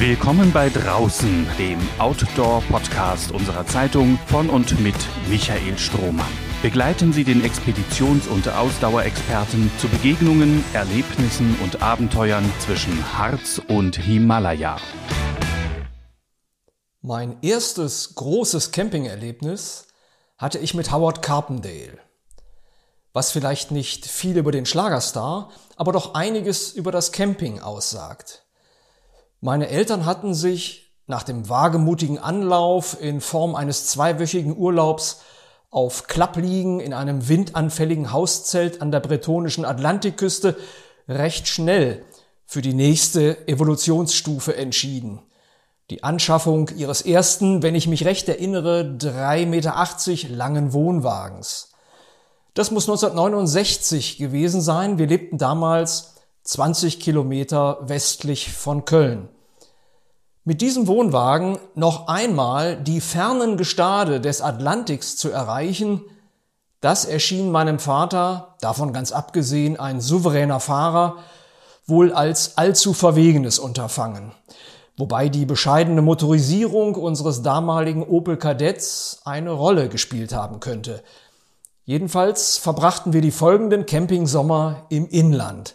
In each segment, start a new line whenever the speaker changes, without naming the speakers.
Willkommen bei Draußen, dem Outdoor-Podcast unserer Zeitung von und mit Michael Strohmann. Begleiten Sie den Expeditions- und Ausdauerexperten zu Begegnungen, Erlebnissen und Abenteuern zwischen Harz und Himalaya.
Mein erstes großes Campingerlebnis hatte ich mit Howard Carpendale. Was vielleicht nicht viel über den Schlagerstar, aber doch einiges über das Camping aussagt. Meine Eltern hatten sich nach dem wagemutigen Anlauf in Form eines zweiwöchigen Urlaubs auf Klappliegen in einem windanfälligen Hauszelt an der bretonischen Atlantikküste recht schnell für die nächste Evolutionsstufe entschieden. Die Anschaffung ihres ersten, wenn ich mich recht erinnere, 3,80 Meter langen Wohnwagens. Das muss 1969 gewesen sein. Wir lebten damals 20 Kilometer westlich von Köln. Mit diesem Wohnwagen noch einmal die fernen Gestade des Atlantiks zu erreichen, das erschien meinem Vater, davon ganz abgesehen ein souveräner Fahrer, wohl als allzu verwegenes Unterfangen. Wobei die bescheidene Motorisierung unseres damaligen Opel Kadetts eine Rolle gespielt haben könnte. Jedenfalls verbrachten wir die folgenden Campingsommer im Inland,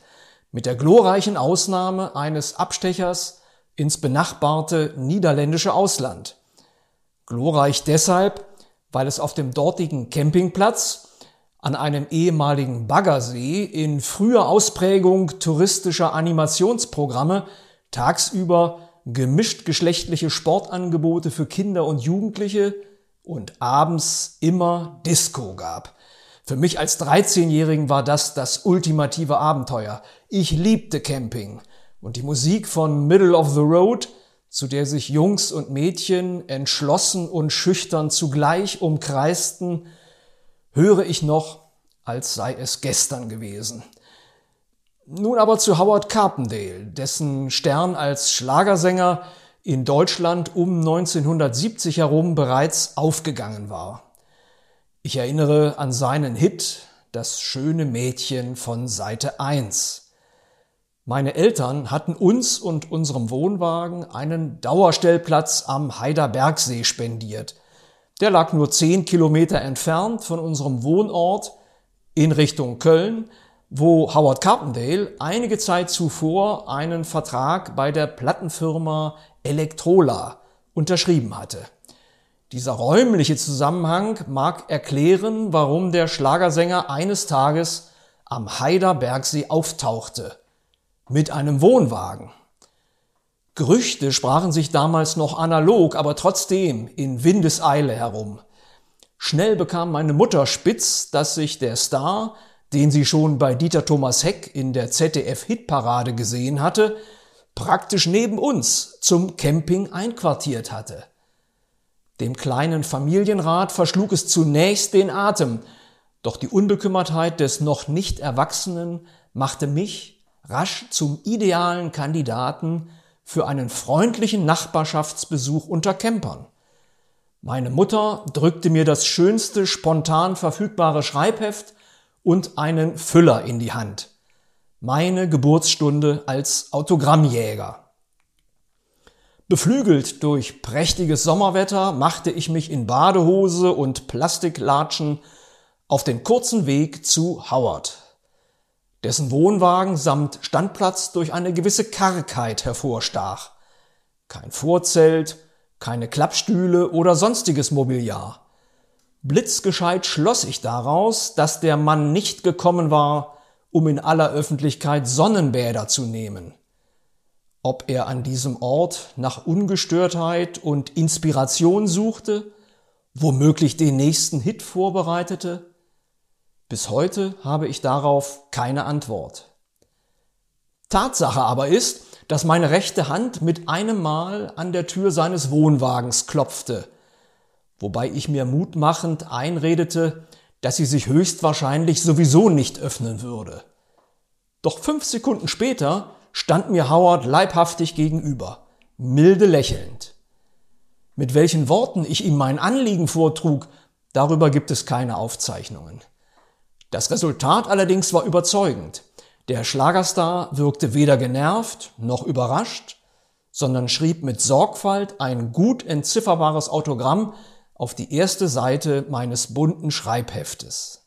mit der glorreichen Ausnahme eines Abstechers ins benachbarte niederländische Ausland. Glorreich deshalb, weil es auf dem dortigen Campingplatz an einem ehemaligen Baggersee in früher Ausprägung touristischer Animationsprogramme tagsüber gemischt geschlechtliche Sportangebote für Kinder und Jugendliche und abends immer Disco gab. Für mich als 13-Jährigen war das das ultimative Abenteuer. Ich liebte Camping und die Musik von Middle of the Road, zu der sich Jungs und Mädchen entschlossen und schüchtern zugleich umkreisten, höre ich noch, als sei es gestern gewesen. Nun aber zu Howard Carpendale, dessen Stern als Schlagersänger in Deutschland um 1970 herum bereits aufgegangen war. Ich erinnere an seinen Hit Das schöne Mädchen von Seite 1. Meine Eltern hatten uns und unserem Wohnwagen einen Dauerstellplatz am Heiderbergsee spendiert. Der lag nur zehn Kilometer entfernt von unserem Wohnort in Richtung Köln, wo Howard Carpendale einige Zeit zuvor einen Vertrag bei der Plattenfirma Electrola unterschrieben hatte. Dieser räumliche Zusammenhang mag erklären, warum der Schlagersänger eines Tages am Heiderbergsee auftauchte mit einem Wohnwagen. Gerüchte sprachen sich damals noch analog, aber trotzdem in Windeseile herum. Schnell bekam meine Mutter spitz, dass sich der Star, den sie schon bei Dieter Thomas Heck in der ZDF-Hitparade gesehen hatte, praktisch neben uns zum Camping einquartiert hatte. Dem kleinen Familienrat verschlug es zunächst den Atem, doch die Unbekümmertheit des noch nicht Erwachsenen machte mich rasch zum idealen Kandidaten für einen freundlichen Nachbarschaftsbesuch unter Campern. Meine Mutter drückte mir das schönste spontan verfügbare Schreibheft und einen Füller in die Hand. Meine Geburtsstunde als Autogrammjäger. Beflügelt durch prächtiges Sommerwetter machte ich mich in Badehose und Plastiklatschen auf den kurzen Weg zu Howard dessen Wohnwagen samt Standplatz durch eine gewisse Kargheit hervorstach. Kein Vorzelt, keine Klappstühle oder sonstiges Mobiliar. Blitzgescheit schloss ich daraus, dass der Mann nicht gekommen war, um in aller Öffentlichkeit Sonnenbäder zu nehmen. Ob er an diesem Ort nach Ungestörtheit und Inspiration suchte, womöglich den nächsten Hit vorbereitete, bis heute habe ich darauf keine Antwort. Tatsache aber ist, dass meine rechte Hand mit einem Mal an der Tür seines Wohnwagens klopfte, wobei ich mir mutmachend einredete, dass sie sich höchstwahrscheinlich sowieso nicht öffnen würde. Doch fünf Sekunden später stand mir Howard leibhaftig gegenüber, milde lächelnd. Mit welchen Worten ich ihm mein Anliegen vortrug, darüber gibt es keine Aufzeichnungen. Das Resultat allerdings war überzeugend. Der Schlagerstar wirkte weder genervt noch überrascht, sondern schrieb mit Sorgfalt ein gut entzifferbares Autogramm auf die erste Seite meines bunten Schreibheftes.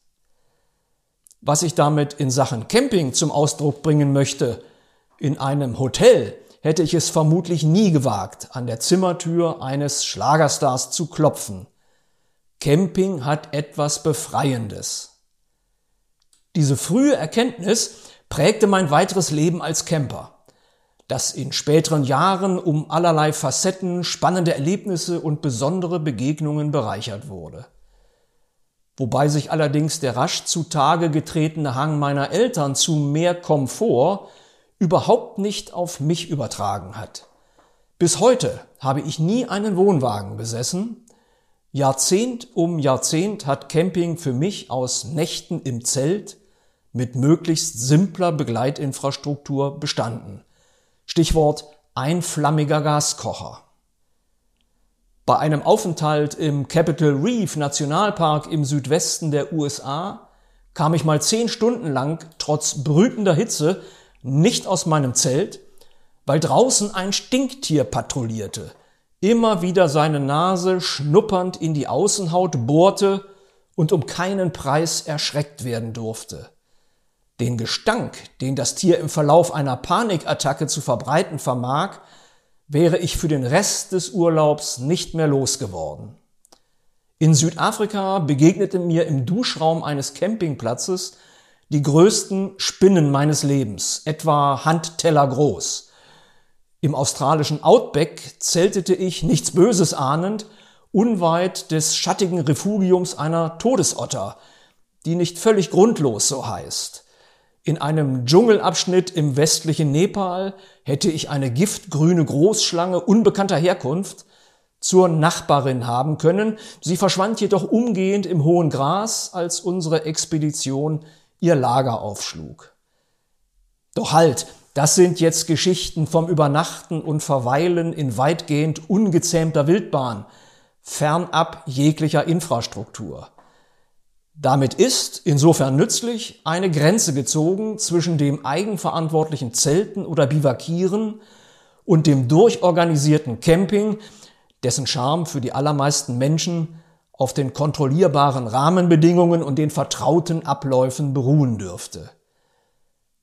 Was ich damit in Sachen Camping zum Ausdruck bringen möchte, in einem Hotel hätte ich es vermutlich nie gewagt, an der Zimmertür eines Schlagerstars zu klopfen. Camping hat etwas Befreiendes. Diese frühe Erkenntnis prägte mein weiteres Leben als Camper das in späteren Jahren um allerlei Facetten, spannende Erlebnisse und besondere Begegnungen bereichert wurde. Wobei sich allerdings der rasch zutage getretene Hang meiner Eltern zu mehr Komfort überhaupt nicht auf mich übertragen hat. Bis heute habe ich nie einen Wohnwagen besessen. Jahrzehnt um Jahrzehnt hat Camping für mich aus Nächten im Zelt mit möglichst simpler Begleitinfrastruktur bestanden. Stichwort einflammiger Gaskocher. Bei einem Aufenthalt im Capitol Reef Nationalpark im Südwesten der USA kam ich mal zehn Stunden lang trotz brütender Hitze nicht aus meinem Zelt, weil draußen ein Stinktier patrouillierte, immer wieder seine Nase schnuppernd in die Außenhaut bohrte und um keinen Preis erschreckt werden durfte. Den Gestank, den das Tier im Verlauf einer Panikattacke zu verbreiten vermag, wäre ich für den Rest des Urlaubs nicht mehr losgeworden. In Südafrika begegneten mir im Duschraum eines Campingplatzes die größten Spinnen meines Lebens, etwa Handteller groß. Im australischen Outback zeltete ich, nichts Böses ahnend, unweit des schattigen Refugiums einer Todesotter, die nicht völlig grundlos so heißt. In einem Dschungelabschnitt im westlichen Nepal hätte ich eine giftgrüne Großschlange unbekannter Herkunft zur Nachbarin haben können. Sie verschwand jedoch umgehend im hohen Gras, als unsere Expedition ihr Lager aufschlug. Doch halt, das sind jetzt Geschichten vom Übernachten und Verweilen in weitgehend ungezähmter Wildbahn, fernab jeglicher Infrastruktur. Damit ist, insofern nützlich, eine Grenze gezogen zwischen dem eigenverantwortlichen Zelten oder Bivakieren und dem durchorganisierten Camping, dessen Charme für die allermeisten Menschen auf den kontrollierbaren Rahmenbedingungen und den vertrauten Abläufen beruhen dürfte.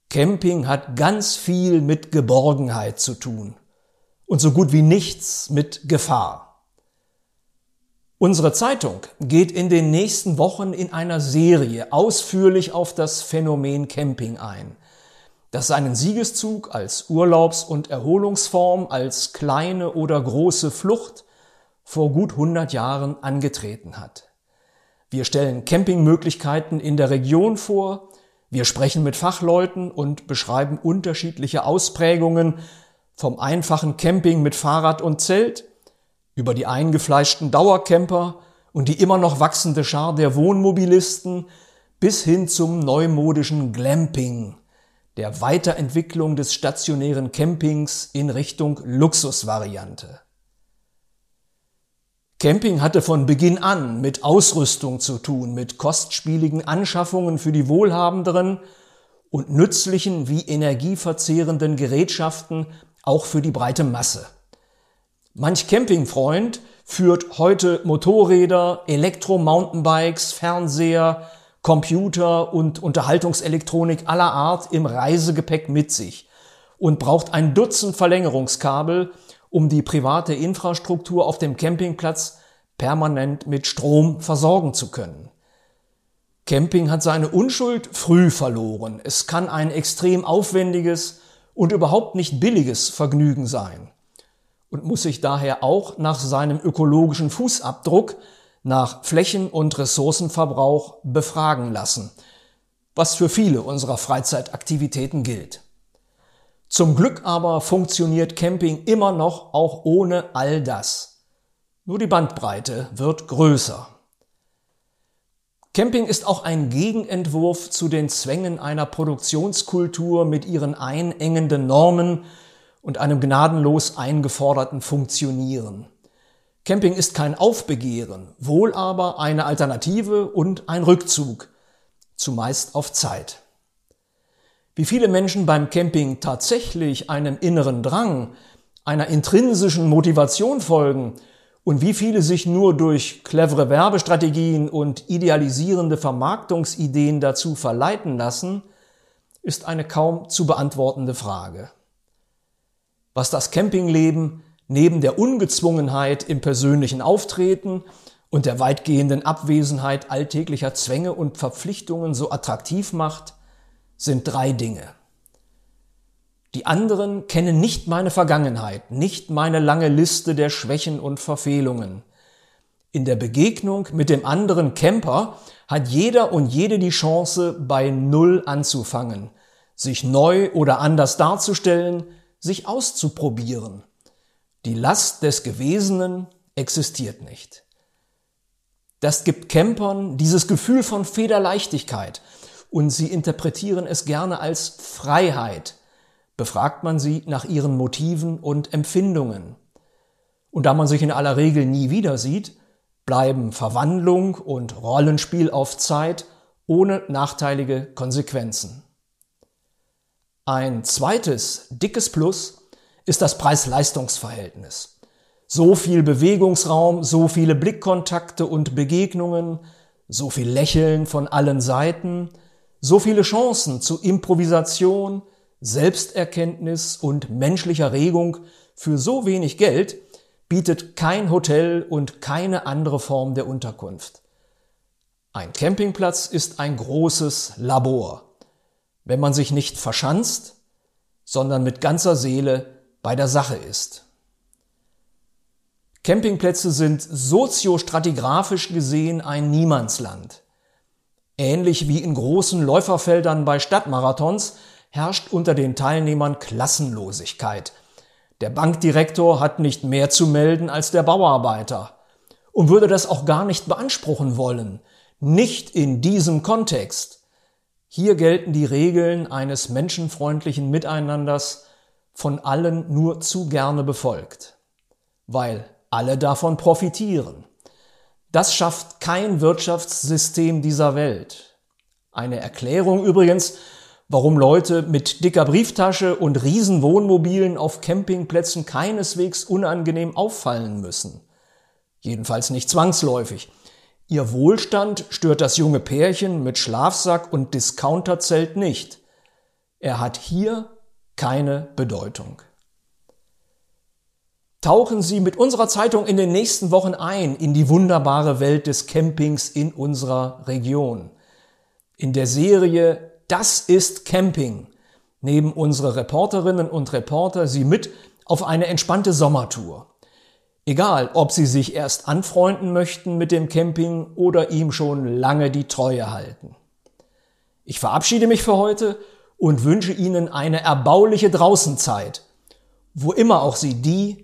Camping hat ganz viel mit Geborgenheit zu tun und so gut wie nichts mit Gefahr. Unsere Zeitung geht in den nächsten Wochen in einer Serie ausführlich auf das Phänomen Camping ein, das seinen Siegeszug als Urlaubs- und Erholungsform, als kleine oder große Flucht vor gut 100 Jahren angetreten hat. Wir stellen Campingmöglichkeiten in der Region vor, wir sprechen mit Fachleuten und beschreiben unterschiedliche Ausprägungen vom einfachen Camping mit Fahrrad und Zelt über die eingefleischten Dauercamper und die immer noch wachsende Schar der Wohnmobilisten bis hin zum neumodischen Glamping, der Weiterentwicklung des stationären Campings in Richtung Luxusvariante. Camping hatte von Beginn an mit Ausrüstung zu tun, mit kostspieligen Anschaffungen für die Wohlhabenderen und nützlichen wie energieverzehrenden Gerätschaften auch für die breite Masse. Manch Campingfreund führt heute Motorräder, Elektro-Mountainbikes, Fernseher, Computer und Unterhaltungselektronik aller Art im Reisegepäck mit sich und braucht ein Dutzend Verlängerungskabel, um die private Infrastruktur auf dem Campingplatz permanent mit Strom versorgen zu können. Camping hat seine Unschuld früh verloren. Es kann ein extrem aufwendiges und überhaupt nicht billiges Vergnügen sein und muss sich daher auch nach seinem ökologischen Fußabdruck, nach Flächen- und Ressourcenverbrauch befragen lassen, was für viele unserer Freizeitaktivitäten gilt. Zum Glück aber funktioniert Camping immer noch auch ohne all das. Nur die Bandbreite wird größer. Camping ist auch ein Gegenentwurf zu den Zwängen einer Produktionskultur mit ihren einengenden Normen und einem gnadenlos eingeforderten Funktionieren. Camping ist kein Aufbegehren, wohl aber eine Alternative und ein Rückzug, zumeist auf Zeit. Wie viele Menschen beim Camping tatsächlich einen inneren Drang, einer intrinsischen Motivation folgen und wie viele sich nur durch clevere Werbestrategien und idealisierende Vermarktungsideen dazu verleiten lassen, ist eine kaum zu beantwortende Frage. Was das Campingleben neben der Ungezwungenheit im persönlichen Auftreten und der weitgehenden Abwesenheit alltäglicher Zwänge und Verpflichtungen so attraktiv macht, sind drei Dinge. Die anderen kennen nicht meine Vergangenheit, nicht meine lange Liste der Schwächen und Verfehlungen. In der Begegnung mit dem anderen Camper hat jeder und jede die Chance, bei Null anzufangen, sich neu oder anders darzustellen, sich auszuprobieren. Die Last des Gewesenen existiert nicht. Das gibt Campern dieses Gefühl von Federleichtigkeit und sie interpretieren es gerne als Freiheit, befragt man sie nach ihren Motiven und Empfindungen. Und da man sich in aller Regel nie wieder sieht, bleiben Verwandlung und Rollenspiel auf Zeit ohne nachteilige Konsequenzen. Ein zweites dickes Plus ist das Preis-Leistungs-Verhältnis. So viel Bewegungsraum, so viele Blickkontakte und Begegnungen, so viel Lächeln von allen Seiten, so viele Chancen zu Improvisation, Selbsterkenntnis und menschlicher Regung für so wenig Geld bietet kein Hotel und keine andere Form der Unterkunft. Ein Campingplatz ist ein großes Labor. Wenn man sich nicht verschanzt, sondern mit ganzer Seele bei der Sache ist. Campingplätze sind soziostratigraphisch gesehen ein Niemandsland. Ähnlich wie in großen Läuferfeldern bei Stadtmarathons herrscht unter den Teilnehmern Klassenlosigkeit. Der Bankdirektor hat nicht mehr zu melden als der Bauarbeiter und würde das auch gar nicht beanspruchen wollen. Nicht in diesem Kontext. Hier gelten die Regeln eines menschenfreundlichen Miteinanders von allen nur zu gerne befolgt, weil alle davon profitieren. Das schafft kein Wirtschaftssystem dieser Welt. Eine Erklärung übrigens, warum Leute mit dicker Brieftasche und Riesenwohnmobilen auf Campingplätzen keineswegs unangenehm auffallen müssen. Jedenfalls nicht zwangsläufig. Ihr Wohlstand stört das junge Pärchen mit Schlafsack und Discounterzelt nicht. Er hat hier keine Bedeutung. Tauchen Sie mit unserer Zeitung in den nächsten Wochen ein in die wunderbare Welt des Campings in unserer Region. In der Serie das ist Camping. Nehmen unsere Reporterinnen und Reporter Sie mit auf eine entspannte Sommertour. Egal, ob Sie sich erst anfreunden möchten mit dem Camping oder ihm schon lange die Treue halten. Ich verabschiede mich für heute und wünsche Ihnen eine erbauliche Draußenzeit, wo immer auch Sie die